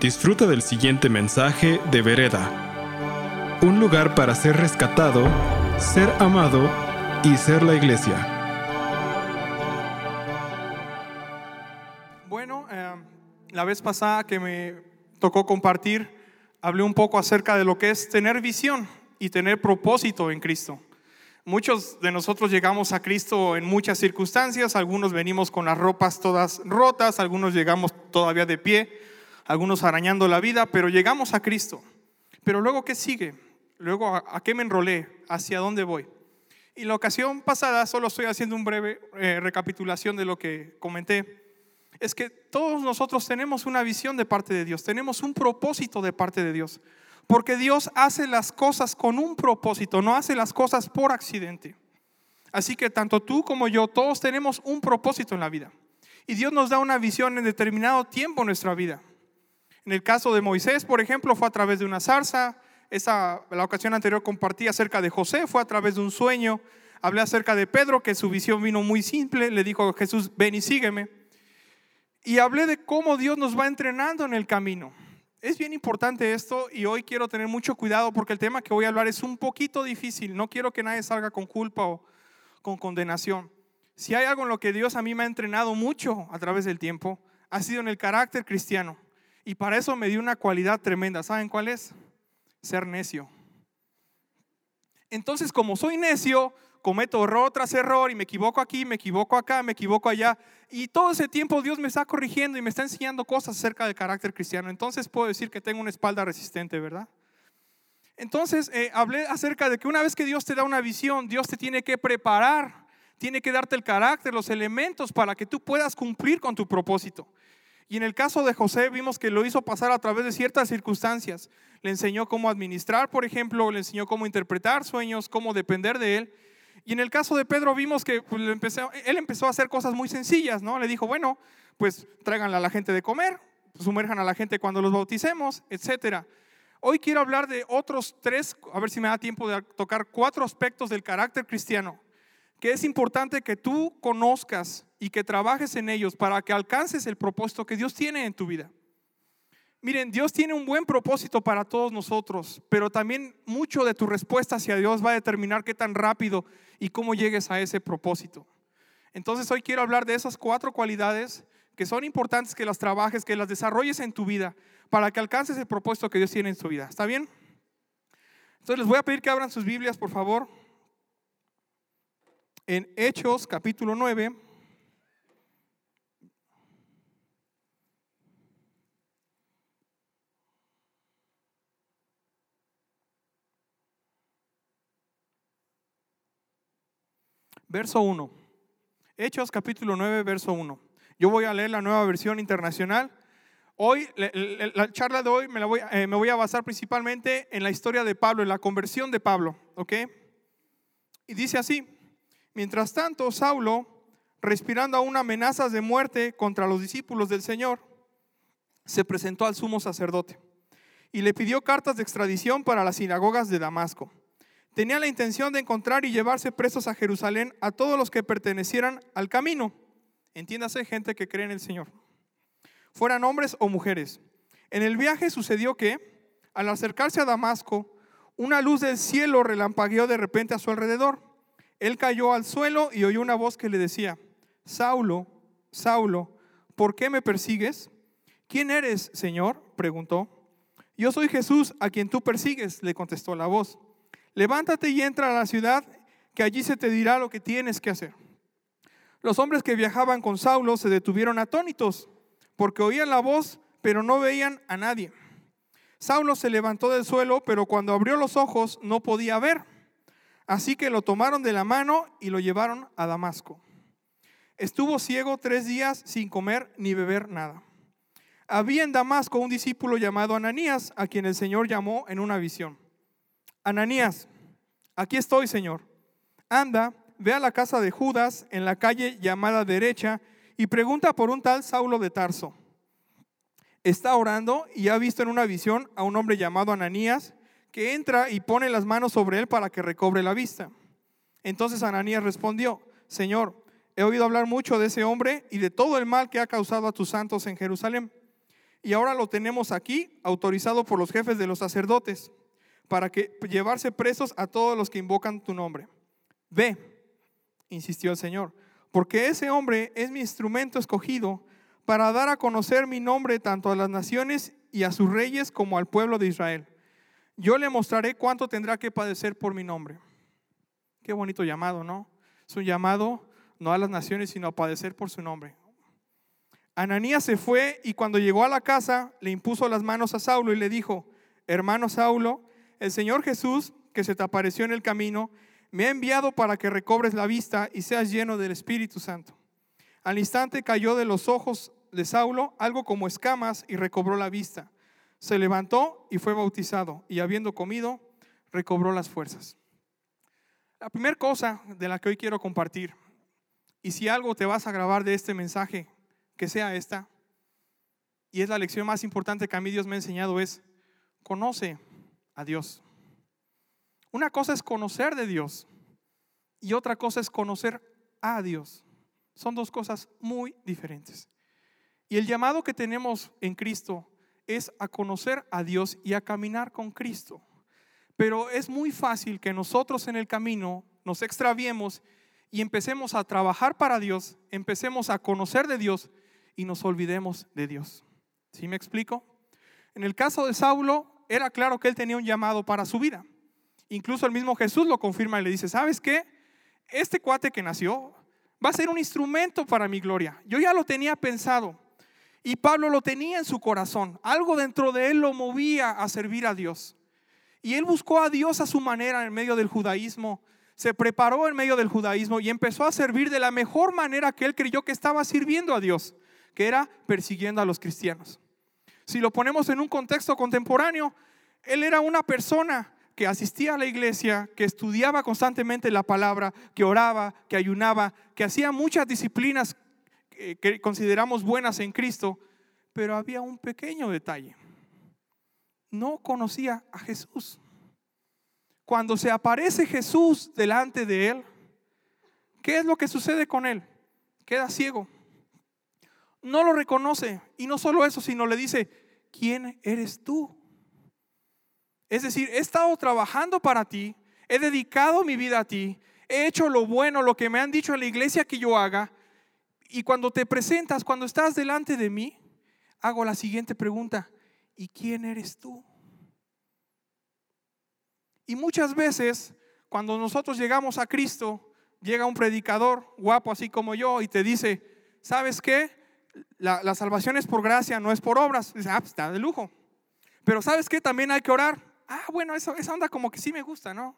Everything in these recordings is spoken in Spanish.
Disfruta del siguiente mensaje de Vereda. Un lugar para ser rescatado, ser amado y ser la iglesia. Bueno, eh, la vez pasada que me tocó compartir, hablé un poco acerca de lo que es tener visión y tener propósito en Cristo. Muchos de nosotros llegamos a Cristo en muchas circunstancias, algunos venimos con las ropas todas rotas, algunos llegamos todavía de pie, algunos arañando la vida, pero llegamos a Cristo. Pero luego, ¿qué sigue? Luego, ¿a, qué me enrolé? ¿Hacia dónde voy? Y la ocasión pasada, solo estoy haciendo un breve eh, recapitulación de lo que comenté, es que todos nosotros tenemos una visión de parte de Dios, tenemos un propósito de parte de Dios. Porque Dios hace las cosas con un propósito, no hace las cosas por accidente. Así que tanto tú como yo, todos tenemos un propósito en la vida. Y Dios nos da una visión en determinado tiempo en nuestra vida. En el caso de Moisés, por ejemplo, fue a través de una zarza. Esa, la ocasión anterior compartí acerca de José, fue a través de un sueño. Hablé acerca de Pedro, que su visión vino muy simple. Le dijo a Jesús, ven y sígueme. Y hablé de cómo Dios nos va entrenando en el camino. Es bien importante esto y hoy quiero tener mucho cuidado porque el tema que voy a hablar es un poquito difícil. No quiero que nadie salga con culpa o con condenación. Si hay algo en lo que Dios a mí me ha entrenado mucho a través del tiempo, ha sido en el carácter cristiano. Y para eso me dio una cualidad tremenda. ¿Saben cuál es? Ser necio. Entonces, como soy necio, cometo error tras error y me equivoco aquí, me equivoco acá, me equivoco allá. Y todo ese tiempo Dios me está corrigiendo y me está enseñando cosas acerca del carácter cristiano. Entonces puedo decir que tengo una espalda resistente, ¿verdad? Entonces eh, hablé acerca de que una vez que Dios te da una visión, Dios te tiene que preparar, tiene que darte el carácter, los elementos para que tú puedas cumplir con tu propósito. Y en el caso de José vimos que lo hizo pasar a través de ciertas circunstancias. Le enseñó cómo administrar, por ejemplo, le enseñó cómo interpretar sueños, cómo depender de él. Y en el caso de Pedro vimos que pues, él empezó a hacer cosas muy sencillas, ¿no? Le dijo, bueno, pues tráiganle a la gente de comer, sumerjan a la gente cuando los bauticemos, etcétera. Hoy quiero hablar de otros tres, a ver si me da tiempo de tocar cuatro aspectos del carácter cristiano, que es importante que tú conozcas y que trabajes en ellos para que alcances el propósito que Dios tiene en tu vida. Miren, Dios tiene un buen propósito para todos nosotros, pero también mucho de tu respuesta hacia Dios va a determinar qué tan rápido y cómo llegues a ese propósito. Entonces hoy quiero hablar de esas cuatro cualidades que son importantes que las trabajes, que las desarrolles en tu vida para que alcances el propósito que Dios tiene en tu vida. ¿Está bien? Entonces les voy a pedir que abran sus Biblias, por favor. En Hechos capítulo 9. verso 1. Hechos capítulo 9, verso 1. Yo voy a leer la nueva versión internacional. Hoy, la charla de hoy me, la voy, eh, me voy a basar principalmente en la historia de Pablo, en la conversión de Pablo, ¿ok? Y dice así, mientras tanto, Saulo, respirando aún amenazas de muerte contra los discípulos del Señor, se presentó al sumo sacerdote y le pidió cartas de extradición para las sinagogas de Damasco tenía la intención de encontrar y llevarse presos a Jerusalén a todos los que pertenecieran al camino. Entiéndase, gente que cree en el Señor. Fueran hombres o mujeres. En el viaje sucedió que, al acercarse a Damasco, una luz del cielo relampagueó de repente a su alrededor. Él cayó al suelo y oyó una voz que le decía, Saulo, Saulo, ¿por qué me persigues? ¿Quién eres, Señor? preguntó. Yo soy Jesús a quien tú persigues, le contestó la voz levántate y entra a la ciudad, que allí se te dirá lo que tienes que hacer. Los hombres que viajaban con Saulo se detuvieron atónitos, porque oían la voz, pero no veían a nadie. Saulo se levantó del suelo, pero cuando abrió los ojos no podía ver. Así que lo tomaron de la mano y lo llevaron a Damasco. Estuvo ciego tres días sin comer ni beber nada. Había en Damasco un discípulo llamado Ananías, a quien el Señor llamó en una visión. Ananías, aquí estoy, Señor. Anda, ve a la casa de Judas en la calle llamada derecha y pregunta por un tal Saulo de Tarso. Está orando y ha visto en una visión a un hombre llamado Ananías que entra y pone las manos sobre él para que recobre la vista. Entonces Ananías respondió, Señor, he oído hablar mucho de ese hombre y de todo el mal que ha causado a tus santos en Jerusalén. y ahora lo tenemos aquí, autorizado por los jefes de los sacerdotes, para que llevarse presos a todos los que invocan tu nombre. Ve, insistió el Señor, porque ese hombre es mi instrumento escogido para dar a conocer mi nombre tanto a las naciones y a sus reyes como al pueblo de Israel. Yo le mostraré cuánto tendrá que padecer por mi nombre. Qué bonito llamado, ¿no? Es un llamado no a las naciones, sino a padecer por su nombre. Ananías se fue y cuando llegó a la casa le impuso las manos a Saulo y le dijo, hermano Saulo, el Señor Jesús, que se te apareció en el camino, me ha enviado para que recobres la vista y seas lleno del Espíritu Santo. Al instante cayó de los ojos de Saulo algo como escamas y recobró la vista. Se levantó y fue bautizado y habiendo comido, recobró las fuerzas. La primera cosa de la que hoy quiero compartir, y si algo te vas a grabar de este mensaje, que sea esta, y es la lección más importante que a mí Dios me ha enseñado, es conoce a Dios. Una cosa es conocer de Dios y otra cosa es conocer a Dios. Son dos cosas muy diferentes. Y el llamado que tenemos en Cristo es a conocer a Dios y a caminar con Cristo. Pero es muy fácil que nosotros en el camino nos extraviemos y empecemos a trabajar para Dios, empecemos a conocer de Dios y nos olvidemos de Dios. ¿Sí me explico? En el caso de Saulo, era claro que él tenía un llamado para su vida. Incluso el mismo Jesús lo confirma y le dice, ¿sabes qué? Este cuate que nació va a ser un instrumento para mi gloria. Yo ya lo tenía pensado. Y Pablo lo tenía en su corazón. Algo dentro de él lo movía a servir a Dios. Y él buscó a Dios a su manera en medio del judaísmo. Se preparó en medio del judaísmo y empezó a servir de la mejor manera que él creyó que estaba sirviendo a Dios que era persiguiendo a los cristianos. Si lo ponemos en un contexto contemporáneo, él era una persona que asistía a la iglesia, que estudiaba constantemente la palabra, que oraba, que ayunaba, que hacía muchas disciplinas que consideramos buenas en Cristo, pero había un pequeño detalle. No conocía a Jesús. Cuando se aparece Jesús delante de él, ¿qué es lo que sucede con él? Queda ciego no lo reconoce. Y no solo eso, sino le dice, ¿quién eres tú? Es decir, he estado trabajando para ti, he dedicado mi vida a ti, he hecho lo bueno, lo que me han dicho en la iglesia que yo haga. Y cuando te presentas, cuando estás delante de mí, hago la siguiente pregunta, ¿y quién eres tú? Y muchas veces, cuando nosotros llegamos a Cristo, llega un predicador guapo así como yo y te dice, ¿sabes qué? la, salvación es por gracia, no es por obras. Dice, ah, pues, está de lujo. Pero ¿sabes qué? También hay que orar. Ah, bueno, eso, esa onda como que sí me gusta, ¿no?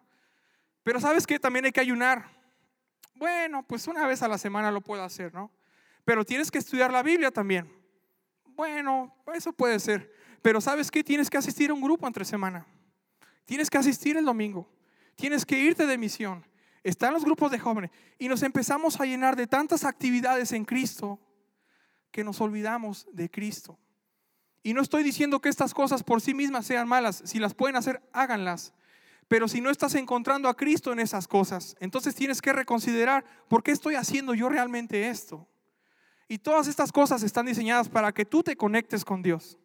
Pero ¿sabes qué? También hay que ayunar. Bueno, pues una vez a la semana lo puedo hacer, ¿no? Pero tienes que estudiar la Biblia también. Bueno, eso puede ser. Pero ¿sabes qué? Tienes que asistir a un grupo entre semana. Tienes que asistir el domingo. Tienes que irte de misión. Están los grupos de jóvenes. Y nos empezamos a llenar de tantas actividades en Cristo que nos olvidamos de Cristo. Y no estoy diciendo que estas cosas por sí mismas sean malas. Si las pueden hacer, háganlas. Pero si no estás encontrando a Cristo en esas cosas, entonces tienes que reconsiderar, ¿por qué estoy haciendo yo realmente esto? Y todas estas cosas están diseñadas para que tú te conectes con Dios.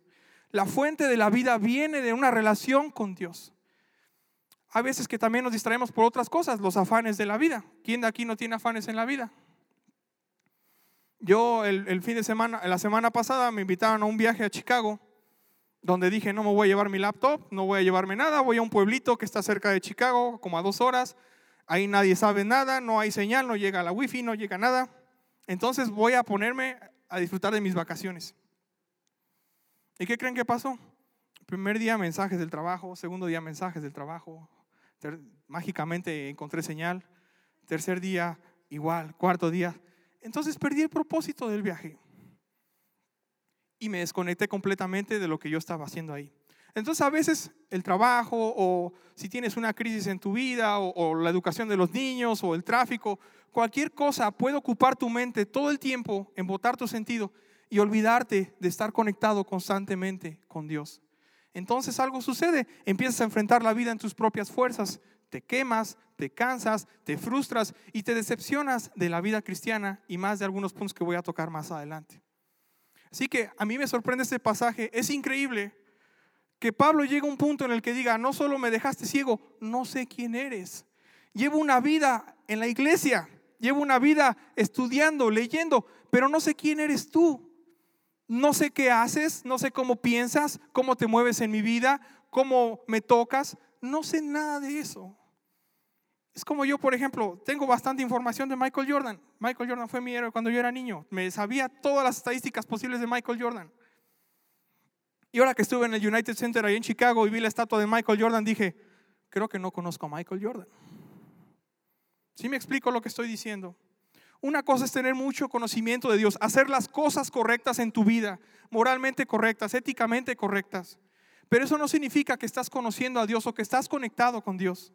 La fuente de la vida viene de una relación con Dios. Hay veces que también nos distraemos por otras cosas, los afanes de la vida. ¿Quién de aquí no tiene afanes en la vida? Yo el, fin de semana, la semana pasada me invitaron a un viaje a Chicago, donde dije, no me voy a llevar mi laptop, no voy a llevarme nada, voy a un pueblito que está cerca de Chicago, como a dos horas, ahí nadie sabe nada, no hay señal, no llega la wifi, no llega nada. Entonces voy a ponerme a disfrutar de mis vacaciones. ¿Y qué creen que pasó? Primer día mensajes del trabajo, segundo día mensajes del trabajo, mágicamente encontré señal, tercer día igual, cuarto día entonces perdí el propósito del viaje y me desconecté completamente de lo que yo estaba haciendo ahí. Entonces a veces el trabajo o si tienes una crisis en tu vida o, la educación de los niños o el tráfico, cualquier cosa puede ocupar tu mente todo el tiempo, embotar tu sentido y olvidarte de estar conectado constantemente con Dios. Entonces algo sucede, empiezas a enfrentar la vida en tus propias fuerzas, te quemas, te cansas, te frustras y te decepcionas de la vida cristiana y más de algunos puntos que voy a tocar más adelante. Así que a mí me sorprende este pasaje. Es increíble que Pablo llegue a un punto en el que diga, no solo me dejaste ciego, no sé quién eres. Llevo una vida en la iglesia, llevo una vida estudiando, leyendo, pero no sé quién eres tú. No sé qué haces, no sé cómo piensas, cómo te mueves en mi vida, cómo me tocas. No sé nada de eso. Es como yo, por ejemplo, tengo bastante información de Michael Jordan. Michael Jordan fue mi héroe cuando yo era niño. Me sabía todas las estadísticas posibles de Michael Jordan. Y ahora que estuve en el United Center ahí en Chicago y vi la estatua de Michael Jordan, dije, creo que no conozco a Michael Jordan. ¿Sí me explico lo que estoy diciendo? Una cosa es tener mucho conocimiento de Dios, hacer las cosas correctas en tu vida, moralmente correctas, éticamente correctas. Pero eso no significa que estás conociendo a Dios o que estás conectado con Dios.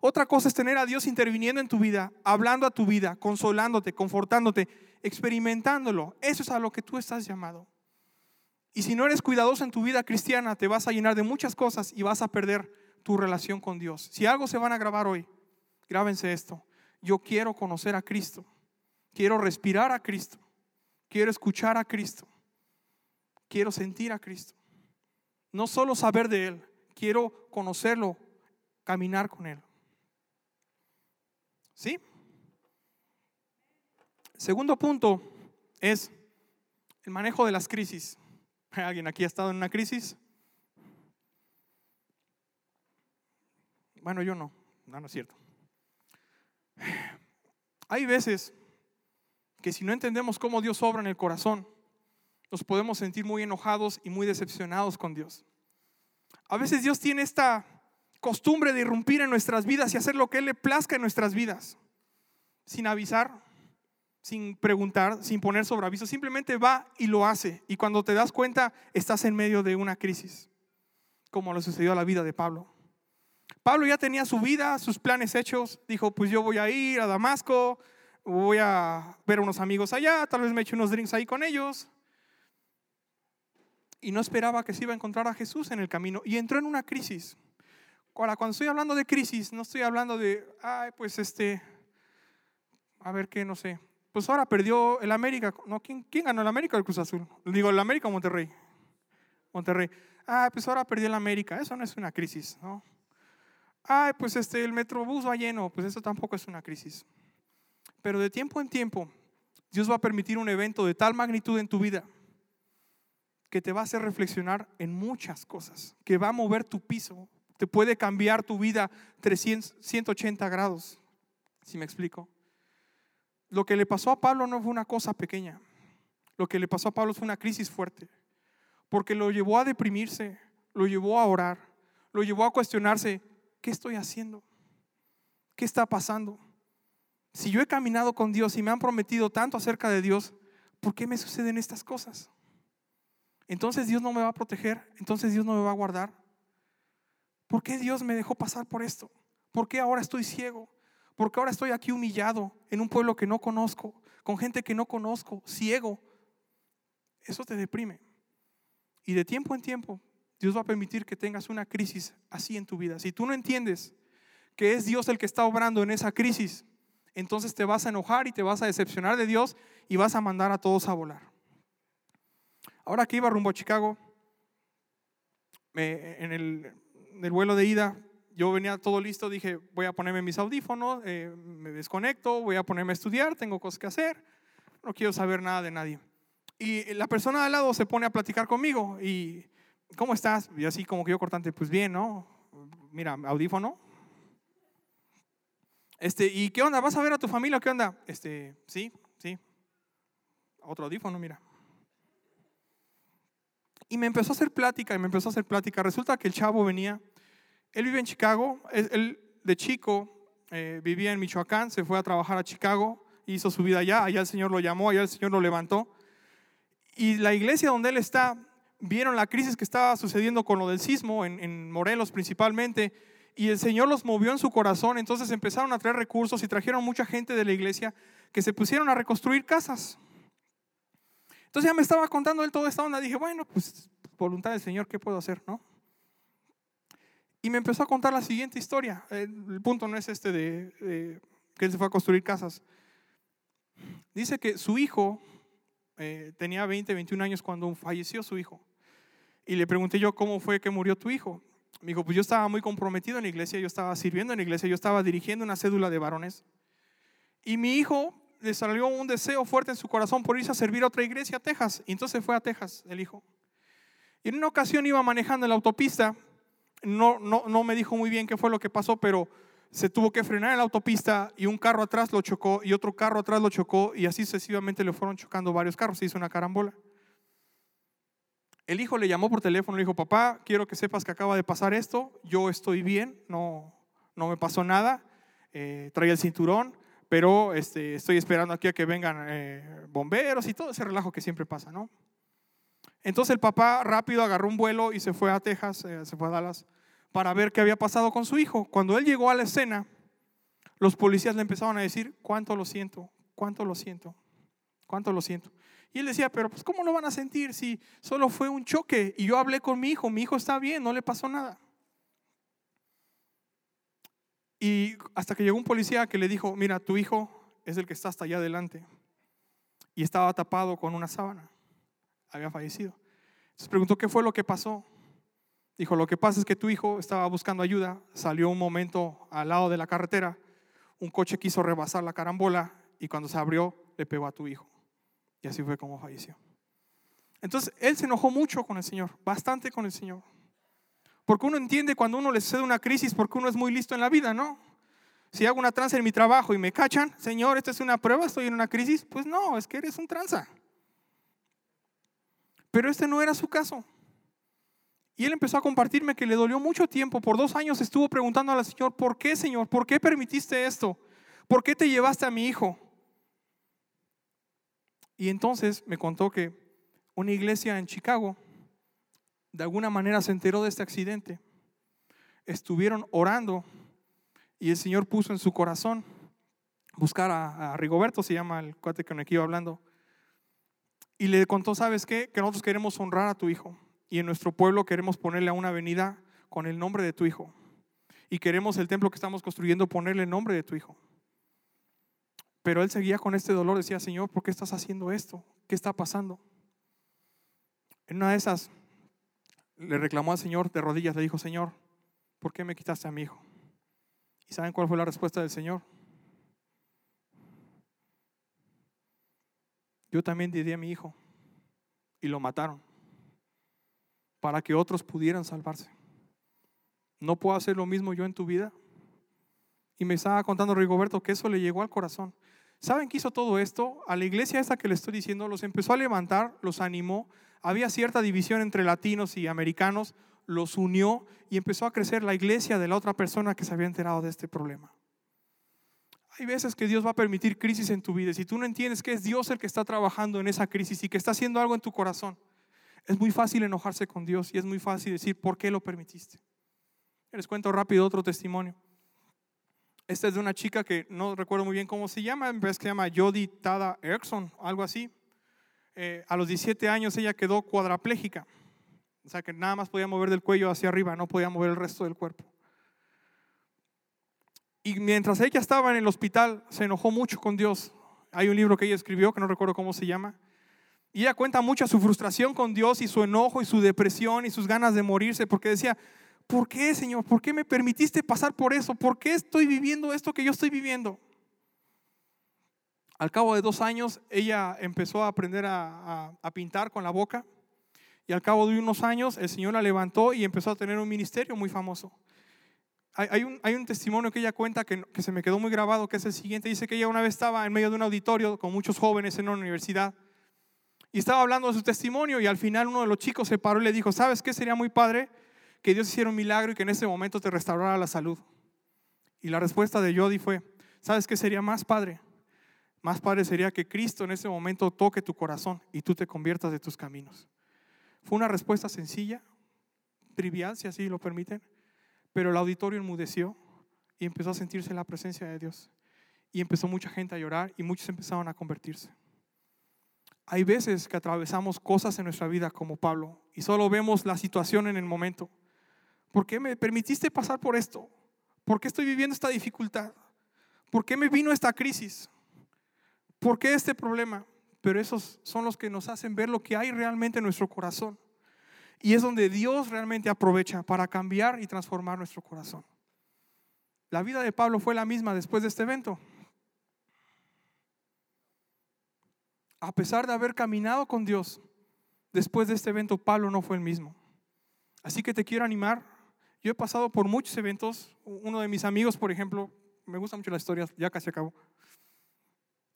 Otra cosa es tener a Dios interviniendo en tu vida, hablando a tu vida, consolándote, confortándote, experimentándolo. Eso es a lo que tú estás llamado. Y si no eres cuidadoso en tu vida cristiana, te vas a llenar de muchas cosas y vas a perder tu relación con Dios. Si algo se van a grabar hoy, grábense esto. Yo quiero conocer a Cristo. Quiero respirar a Cristo. Quiero escuchar a Cristo. Quiero sentir a Cristo. No solo saber de Él, quiero conocerlo, caminar con Él. ¿Sí? Segundo punto es el manejo de las crisis. ¿Alguien aquí ha estado en una crisis? Bueno, yo no, no, no es cierto. Hay veces que si no entendemos cómo Dios obra en el corazón, nos podemos sentir muy enojados y muy decepcionados con Dios. A veces Dios tiene esta costumbre de irrumpir en nuestras vidas y hacer lo que Él le plazca en nuestras vidas, sin avisar, sin preguntar, sin poner sobre aviso, simplemente va y lo hace. Y cuando te das cuenta, estás en medio de una crisis, como lo sucedió a la vida de Pablo. Pablo ya tenía su vida, sus planes hechos, dijo, pues yo voy a ir a Damasco, voy a ver a unos amigos allá, tal vez me eche unos drinks ahí con ellos. Y no esperaba que se iba a encontrar a Jesús en el camino y entró en una crisis. Ahora, cuando estoy hablando de crisis, no estoy hablando de, ay, pues este, a ver qué, no sé. Pues ahora perdió el América. No, ¿quién, ganó el América o el Cruz Azul? Digo, el América o Monterrey. Monterrey. Ah, pues ahora perdió el América. Eso no es una crisis, ¿no? Ay, pues este, el Metrobús va lleno. Pues eso tampoco es una crisis. Pero de tiempo en tiempo, Dios va a permitir un evento de tal magnitud en tu vida que te va a hacer reflexionar en muchas cosas, que va a mover tu piso, te puede cambiar tu vida 300, 180 grados, si me explico. Lo que le pasó a Pablo no fue una cosa pequeña. Lo que le pasó a Pablo fue una crisis fuerte, porque lo llevó a deprimirse, lo llevó a orar, lo llevó a cuestionarse, ¿qué estoy haciendo? ¿Qué está pasando? Si yo he caminado con Dios y me han prometido tanto acerca de Dios, ¿por qué me suceden estas cosas? Entonces Dios no me va a proteger, entonces Dios no me va a guardar. ¿Por qué Dios me dejó pasar por esto? ¿Por qué ahora estoy ciego? ¿Por qué ahora estoy aquí humillado en un pueblo que no conozco, con gente que no conozco, ciego? Eso te deprime. Y de tiempo en tiempo, Dios va a permitir que tengas una crisis así en tu vida. Si tú no entiendes que es Dios el que está obrando en esa crisis, entonces te vas a enojar y te vas a decepcionar de Dios y vas a mandar a todos a volar. Ahora que iba rumbo a Chicago, en el vuelo de ida, yo venía todo listo, dije, voy a ponerme mis audífonos, eh, me desconecto, voy a ponerme a estudiar, tengo cosas que hacer, no quiero saber nada de nadie. Y la persona al lado se pone a platicar conmigo y, ¿cómo estás? Y así como que yo cortante, pues bien, ¿no? Mira, audífono. Este, ¿y qué onda? ¿Vas a ver a tu familia? ¿Qué onda? Este, sí, sí. Otro audífono, mira. Y me empezó a hacer plática y me empezó a hacer plática. Resulta que el chavo venía, él vive en Chicago, él de chico eh, vivía en Michoacán, se fue a trabajar a Chicago, hizo su vida allá, allá el Señor lo llamó, allá el Señor lo levantó. Y la iglesia donde él está, vieron la crisis que estaba sucediendo con lo del sismo, en, en Morelos principalmente, y el Señor los movió en su corazón, entonces empezaron a traer recursos y trajeron mucha gente de la iglesia que se pusieron a reconstruir casas. Entonces ya me estaba contando él toda esta onda. Dije, bueno, pues voluntad del Señor, ¿qué puedo hacer? ¿No? Y me empezó a contar la siguiente historia. El punto no es este de, que él se fue a construir casas. Dice que su hijo eh, tenía 20, 21 años cuando falleció su hijo. Y le pregunté yo, ¿cómo fue que murió tu hijo? Me dijo, pues yo estaba muy comprometido en la iglesia, yo estaba sirviendo en la iglesia, yo estaba dirigiendo una cédula de varones. Y mi hijo le salió un deseo fuerte en su corazón por irse a servir a otra iglesia a Texas. Y entonces fue a Texas el hijo. Y en una ocasión iba manejando en la autopista, no, no, no me dijo muy bien qué fue lo que pasó, pero se tuvo que frenar en la autopista y un carro atrás lo chocó y otro carro atrás lo chocó y así sucesivamente le fueron chocando varios carros, se hizo una carambola. El hijo le llamó por teléfono, le dijo, papá, quiero que sepas que acaba de pasar esto, yo estoy bien, no, no me pasó nada, eh, traía el cinturón, pero este, estoy esperando aquí a que vengan eh, bomberos y todo ese relajo que siempre pasa, ¿no? Entonces el papá rápido agarró un vuelo y se fue a Texas, eh, se fue a Dallas, para ver qué había pasado con su hijo. Cuando él llegó a la escena, los policías le empezaron a decir, cuánto lo siento, cuánto lo siento, cuánto lo siento. Y él decía, pero pues ¿cómo lo van a sentir si solo fue un choque? Y yo hablé con mi hijo, mi hijo está bien, no le pasó nada. Y hasta que llegó un policía que le dijo, mira, tu hijo es el que está hasta allá adelante. Y estaba tapado con una sábana. Había fallecido. Entonces preguntó, ¿qué fue lo que pasó? Dijo, lo que pasa es que tu hijo estaba buscando ayuda, salió un momento al lado de la carretera, un coche quiso rebasar la carambola y cuando se abrió le pegó a tu hijo. Y así fue como falleció. Entonces, él se enojó mucho con el Señor, bastante con el Señor. Porque uno entiende cuando uno le sucede una crisis, porque uno es muy listo en la vida, ¿no? Si hago una tranza en mi trabajo y me cachan, Señor, esta es una prueba, estoy en una crisis, pues no, es que eres un tranza. Pero este no era su caso. Y él empezó a compartirme que le dolió mucho tiempo. Por dos años estuvo preguntando al Señor, ¿por qué, Señor? ¿Por qué permitiste esto? ¿Por qué te llevaste a mi hijo? Y entonces me contó que una iglesia en Chicago de alguna manera se enteró de este accidente. Estuvieron orando y el Señor puso en su corazón buscar a, Rigoberto, se llama el cuate con el que iba hablando. Y le contó, ¿sabes qué? Que nosotros queremos honrar a tu hijo y en nuestro pueblo queremos ponerle a una avenida con el nombre de tu hijo. Y queremos el templo que estamos construyendo ponerle el nombre de tu hijo. Pero él seguía con este dolor, decía, Señor, ¿por qué estás haciendo esto? ¿Qué está pasando? En una de esas le reclamó al Señor de rodillas, le dijo, Señor, ¿por qué me quitaste a mi hijo? ¿Y saben cuál fue la respuesta del Señor? Yo también di a mi hijo y lo mataron para que otros pudieran salvarse. ¿No puedo hacer lo mismo yo en tu vida? Y me estaba contando Rigoberto que eso le llegó al corazón. ¿Saben qué hizo todo esto? A la iglesia esta que le estoy diciendo, los empezó a levantar, los animó. Había cierta división entre latinos y americanos, los unió y empezó a crecer la iglesia de la otra persona que se había enterado de este problema. Hay veces que Dios va a permitir crisis en tu vida. Si tú no entiendes que es Dios el que está trabajando en esa crisis y que está haciendo algo en tu corazón, es muy fácil enojarse con Dios y es muy fácil decir, ¿por qué lo permitiste? Les cuento rápido otro testimonio. Esta es de una chica que no recuerdo muy bien cómo se llama, en vez que se llama Jody Tada Erickson, algo así. Eh, a los 17 años ella quedó cuadraplégica, o sea que nada más podía mover del cuello hacia arriba, no podía mover el resto del cuerpo. Y mientras ella estaba en el hospital, se enojó mucho con Dios. Hay un libro que ella escribió, que no recuerdo cómo se llama, y ella cuenta mucho su frustración con Dios y su enojo y su depresión y sus ganas de morirse, porque decía, ¿por qué, Señor? ¿Por qué me permitiste pasar por eso? ¿Por qué estoy viviendo esto que yo estoy viviendo? Al cabo de dos años, ella empezó a aprender a, pintar con la boca. Y al cabo de unos años, el Señor la levantó y empezó a tener un ministerio muy famoso. Hay, un, testimonio que ella cuenta que, que se me quedó muy grabado, que es el siguiente. Dice que ella una vez estaba en medio de un auditorio con muchos jóvenes en una universidad y estaba hablando de su testimonio y al final uno de los chicos se paró y le dijo, ¿sabes qué sería muy padre? Que Dios hiciera un milagro y que en ese momento te restaurara la salud. Y la respuesta de Jody fue, ¿sabes qué sería más padre? Más padre sería que Cristo en ese momento toque tu corazón y tú te conviertas de tus caminos. Fue una respuesta sencilla, trivial, si así lo permiten, pero el auditorio enmudeció y empezó a sentirse la presencia de Dios. Y empezó mucha gente a llorar y muchos empezaron a convertirse. Hay veces que atravesamos cosas en nuestra vida como Pablo y solo vemos la situación en el momento. ¿Por qué me permitiste pasar por esto? ¿Por qué estoy viviendo esta dificultad? ¿Por qué me vino esta crisis? ¿Por qué este problema? pero esos son los que nos hacen ver lo que hay realmente en nuestro corazón. Y es donde Dios realmente aprovecha para cambiar y transformar nuestro corazón. La vida de Pablo fue la misma después de este evento. A pesar de haber caminado con Dios, después de este evento Pablo no fue el mismo. Así que te quiero animar. Yo he pasado por muchos eventos. Uno de mis amigos, por ejemplo, me gusta mucho la historia, ya casi acabo.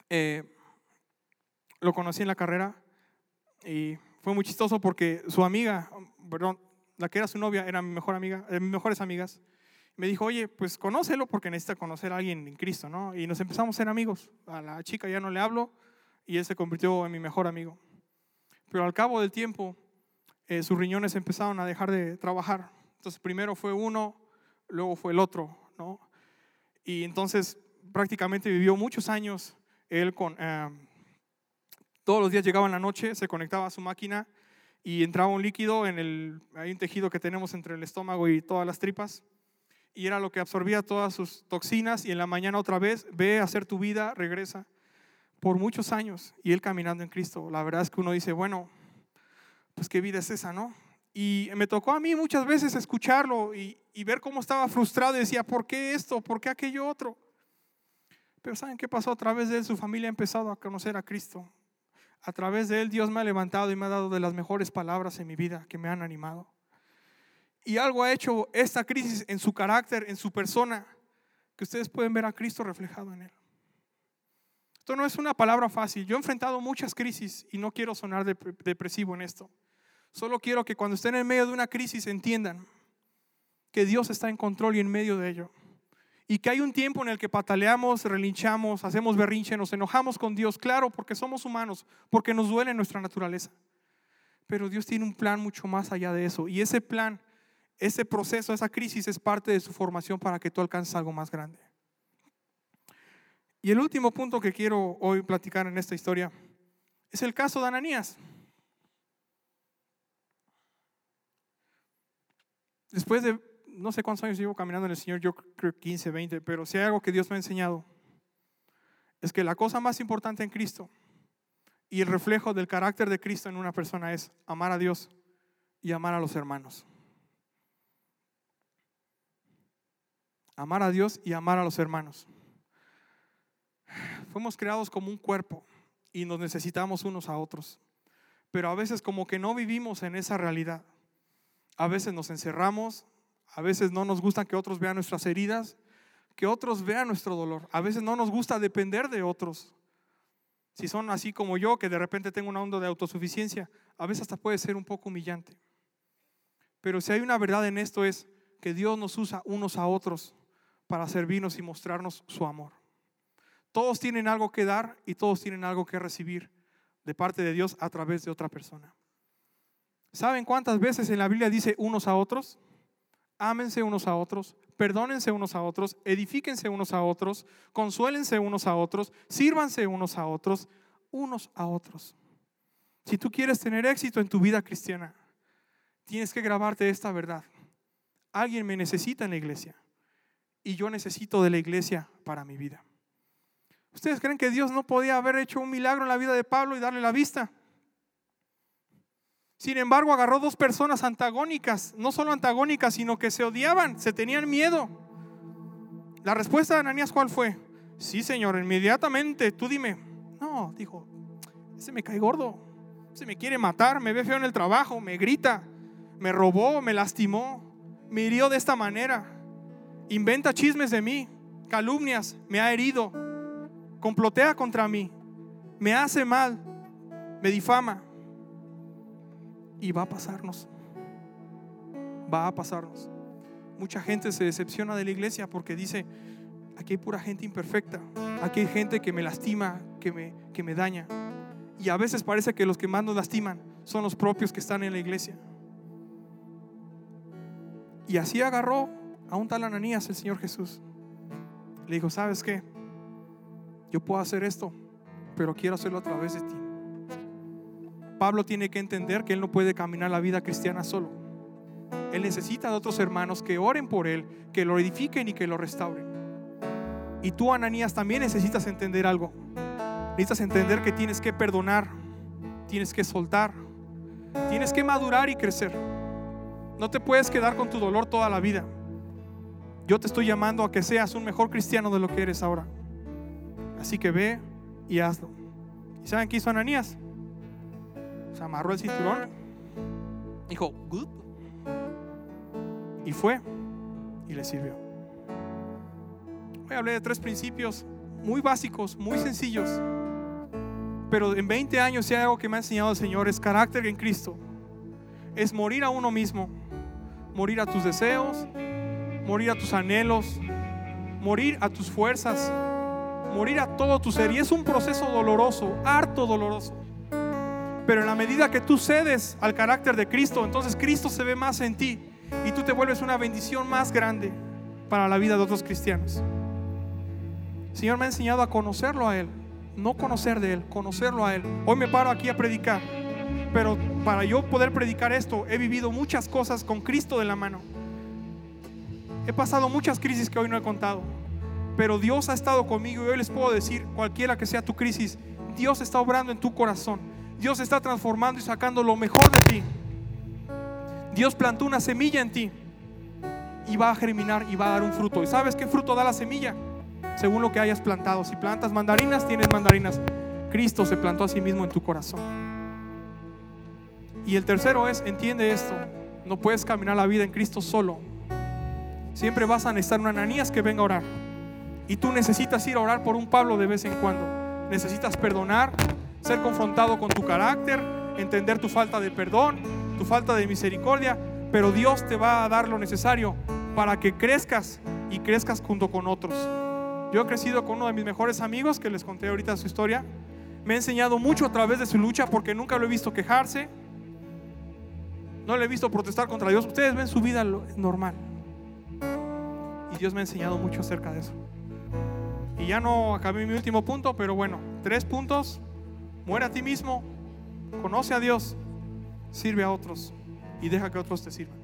Eh, lo conocí en la carrera y fue muy chistoso porque su amiga, perdón, la que era su novia, era mi mejor amiga, de mis mejores amigas. Me dijo, oye, pues conócelo porque necesita conocer a alguien en Cristo, ¿no? Y nos empezamos a ser amigos. A la chica ya no le hablo y él se convirtió en mi mejor amigo. Pero al cabo del tiempo, eh, sus riñones empezaron a dejar de trabajar. Entonces, primero fue uno, luego fue el otro, ¿no? Y entonces prácticamente vivió muchos años él con... Eh, todos los días llegaba en la noche, se conectaba a su máquina y entraba un líquido en el, hay un tejido que tenemos entre el estómago y todas las tripas, y era lo que absorbía todas sus toxinas, y en la mañana otra vez ve a hacer tu vida, regresa, por muchos años, y él caminando en Cristo. La verdad es que uno dice, bueno, pues qué vida es esa, ¿no? Y me tocó a mí muchas veces escucharlo y, y ver cómo estaba frustrado y decía, ¿por qué esto? ¿Por qué aquello otro? Pero ¿saben qué pasó? A través de él su familia ha empezado a conocer a Cristo. A través de él Dios me ha levantado y me ha dado de las mejores palabras en mi vida que me han animado. Y algo ha hecho esta crisis en su carácter, en su persona, que ustedes pueden ver a Cristo reflejado en él. Esto no es una palabra fácil. Yo he enfrentado muchas crisis y no quiero sonar depresivo en esto. Solo quiero que cuando estén en medio de una crisis entiendan que Dios está en control y en medio de ello y que hay un tiempo en el que pataleamos, relinchamos, hacemos berrinche, nos enojamos con Dios, claro, porque somos humanos, porque nos duele nuestra naturaleza. Pero Dios tiene un plan mucho más allá de eso. Y ese plan, ese proceso, esa crisis es parte de su formación para que tú alcances algo más grande. Y el último punto que quiero hoy platicar en esta historia es el caso de Ananías. Después de no sé cuántos años llevo caminando en el Señor, yo creo 15, 20, pero si hay algo que Dios me ha enseñado, es que la cosa más importante en Cristo y el reflejo del carácter de Cristo en una persona es amar a Dios y amar a los hermanos. Amar a Dios y amar a los hermanos. Fuimos creados como un cuerpo y nos necesitamos unos a otros, pero a veces como que no vivimos en esa realidad. A veces nos encerramos, a veces no nos gusta que otros vean nuestras heridas, que otros vean nuestro dolor. A veces no nos gusta depender de otros. Si son así como yo, que de repente tengo una onda de autosuficiencia, a veces hasta puede ser un poco humillante. Pero si hay una verdad en esto es que Dios nos usa unos a otros para servirnos y mostrarnos su amor. Todos tienen algo que dar y todos tienen algo que recibir de parte de Dios a través de otra persona. ¿Saben cuántas veces en la Biblia dice unos a otros? Ámense unos a otros, perdónense unos a otros, edifíquense unos a otros, consuélense unos a otros, sírvanse unos a otros, unos a otros. Si tú quieres tener éxito en tu vida cristiana, tienes que grabarte esta verdad. Alguien me necesita en la iglesia y yo necesito de la iglesia para mi vida. ¿Ustedes creen que Dios no podía haber hecho un milagro en la vida de Pablo y darle la vista? Sin embargo, agarró dos personas antagónicas, no solo antagónicas, sino que se odiaban, se tenían miedo. La respuesta de Ananías, ¿cuál fue? Sí, Señor, inmediatamente, tú dime. No, dijo, ese me cae gordo, se me quiere matar, me ve feo en el trabajo, me grita, me robó, me lastimó, me hirió de esta manera, inventa chismes de mí, calumnias, me ha herido, complotea contra mí, me hace mal, me difama y va a pasarnos. Va a pasarnos. Mucha gente se decepciona de la iglesia porque dice, aquí hay pura gente imperfecta, aquí hay gente que me lastima, que me, que me daña. Y a veces parece que los que más nos lastiman son los propios que están en la iglesia. Y así agarró a un tal Ananías el Señor Jesús. Le dijo, ¿sabes qué? Yo puedo hacer esto, pero quiero hacerlo a través de ti. Pablo tiene que entender que él no puede caminar la vida cristiana solo. Él necesita de otros hermanos que oren por él, que lo edifiquen y que lo restauren. Y tú, Ananías, también necesitas entender algo. Necesitas entender que tienes que perdonar, tienes que soltar, tienes que madurar y crecer. No te puedes quedar con tu dolor toda la vida. Yo te estoy llamando a que seas un mejor cristiano de lo que eres ahora. Así que ve y hazlo. ¿Y saben qué hizo Ananías? Se amarró el cinturón. Dijo, good. Y fue y le sirvió. Hoy hablé de tres principios muy básicos, muy sencillos. Pero en 20 años, si hay algo que me ha enseñado el Señor, es carácter en Cristo. Es morir a uno mismo, morir a tus deseos, morir a tus anhelos, morir a tus fuerzas, morir a todo tu ser. Y es un proceso doloroso, harto doloroso. Pero en la medida que tú cedes al carácter de Cristo, entonces Cristo se ve más en ti y tú te vuelves una bendición más grande para la vida de otros cristianos. El Señor me ha enseñado a conocerlo a Él, no conocer de Él, conocerlo a Él. Hoy me paro aquí a predicar, pero para yo poder predicar esto, he vivido muchas cosas con Cristo de la mano. He pasado muchas crisis que hoy no he contado, pero Dios ha estado conmigo y hoy les puedo decir, cualquiera que sea tu crisis, Dios está obrando en tu corazón. Dios está transformando y sacando lo mejor de ti. Dios plantó una semilla en ti y va a germinar y va a dar un fruto. ¿Y sabes qué fruto da la semilla? Según lo que hayas plantado. Si plantas mandarinas, tienes mandarinas. Cristo se plantó a sí mismo en tu corazón. Y el tercero es, entiende esto, no puedes caminar la vida en Cristo solo. Siempre vas a necesitar un Ananías que venga a orar. Y tú necesitas ir a orar por un Pablo de vez en cuando. Necesitas perdonar, ser confrontado con tu carácter, entender tu falta de perdón, tu falta de misericordia, pero Dios te va a dar lo necesario para que crezcas y crezcas junto con otros. Yo he crecido con uno de mis mejores amigos, que les conté ahorita su historia. Me ha enseñado mucho a través de su lucha porque nunca lo he visto quejarse. No le he visto protestar contra Dios. Ustedes ven su vida normal. Y Dios me ha enseñado mucho acerca de eso. Y ya no acabé mi último punto, pero bueno, tres puntos. Muere a ti mismo, conoce a Dios, sirve a otros y deja que otros te sirvan.